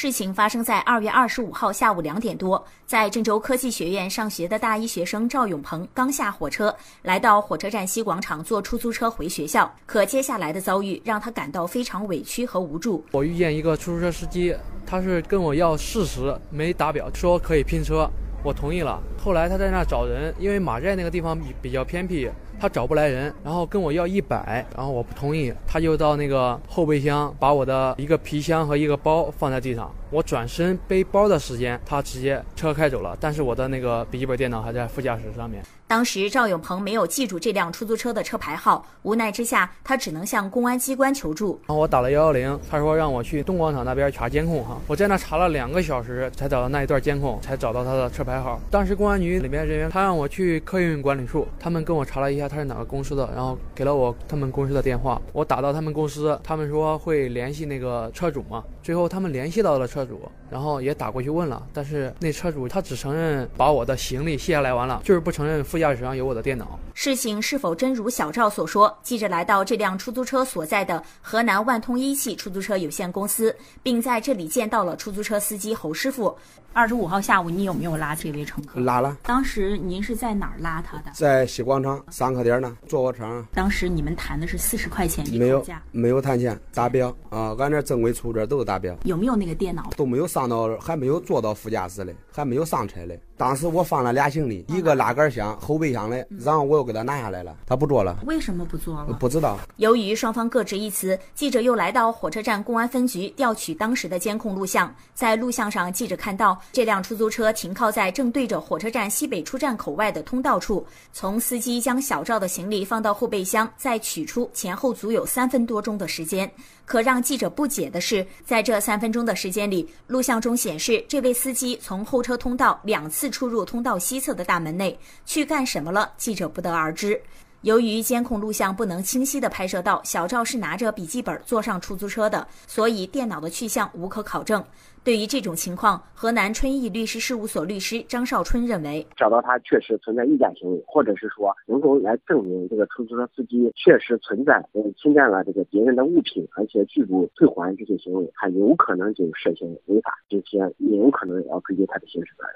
事情发生在二月二十五号下午两点多，在郑州科技学院上学的大一学生赵永鹏刚下火车，来到火车站西广场坐出租车回学校。可接下来的遭遇让他感到非常委屈和无助。我遇见一个出租车司机，他是跟我要四十，没打表，说可以拼车，我同意了。后来他在那找人，因为马寨那个地方比比较偏僻。他找不来人，然后跟我要一百，然后我不同意，他就到那个后备箱把我的一个皮箱和一个包放在地上。我转身背包的时间，他直接车开走了，但是我的那个笔记本电脑还在副驾驶上面。当时赵永鹏没有记住这辆出租车的车牌号，无奈之下，他只能向公安机关求助。然后我打了幺幺零，他说让我去东广场那边查监控哈。我在那查了两个小时，才找到那一段监控，才找到他的车牌号。当时公安局里面人员他让我去客运管理处，他们跟我查了一下他是哪个公司的，然后给了我他们公司的电话。我打到他们公司，他们说会联系那个车主嘛。最后他们联系到了车主，然后也打过去问了，但是那车主他只承认把我的行李卸下来完了，就是不承认副驾驶上有我的电脑。事情是否真如小赵所说？记者来到这辆出租车所在的河南万通一汽出租车有限公司，并在这里见到了出租车司机侯师傅。二十五号下午，你有没有拉这位乘客？拉了。当时您是在哪儿拉他的？在西广场上课点呢，坐我车。当时你们谈的是四十块钱一没有，没有谈钱，达标啊！俺这正规出租车都是达标。有没有那个电脑？都没有上到，还没有坐到副驾驶嘞，还没有上车嘞。当时我放了俩行李，一个拉杆箱、后备箱的，然后我又给他拿下来了，他不坐了。为什么不坐了？不知道。由于双方各执一词，记者又来到火车站公安分局调取当时的监控录像。在录像上，记者看到这辆出租车停靠在正对着火车站西北出站口外的通道处，从司机将小赵的行李放到后备箱再取出，前后足有三分多钟的时间。可让记者不解的是，在这三分钟的时间里，录像中显示这位司机从候车通道两次出入通道西侧的大门内去干什么了，记者不得而知。由于监控录像不能清晰地拍摄到小赵是拿着笔记本坐上出租车的，所以电脑的去向无可考证。对于这种情况，河南春义律师事务所律师张少春认为，找到他确实存在意假行为，或者是说能够来证明这个出租车司机确实存在侵占了这个别人的物品，而且拒不退还这些行为，他有可能就涉嫌违法，并且也有可能要追究他的刑事责任。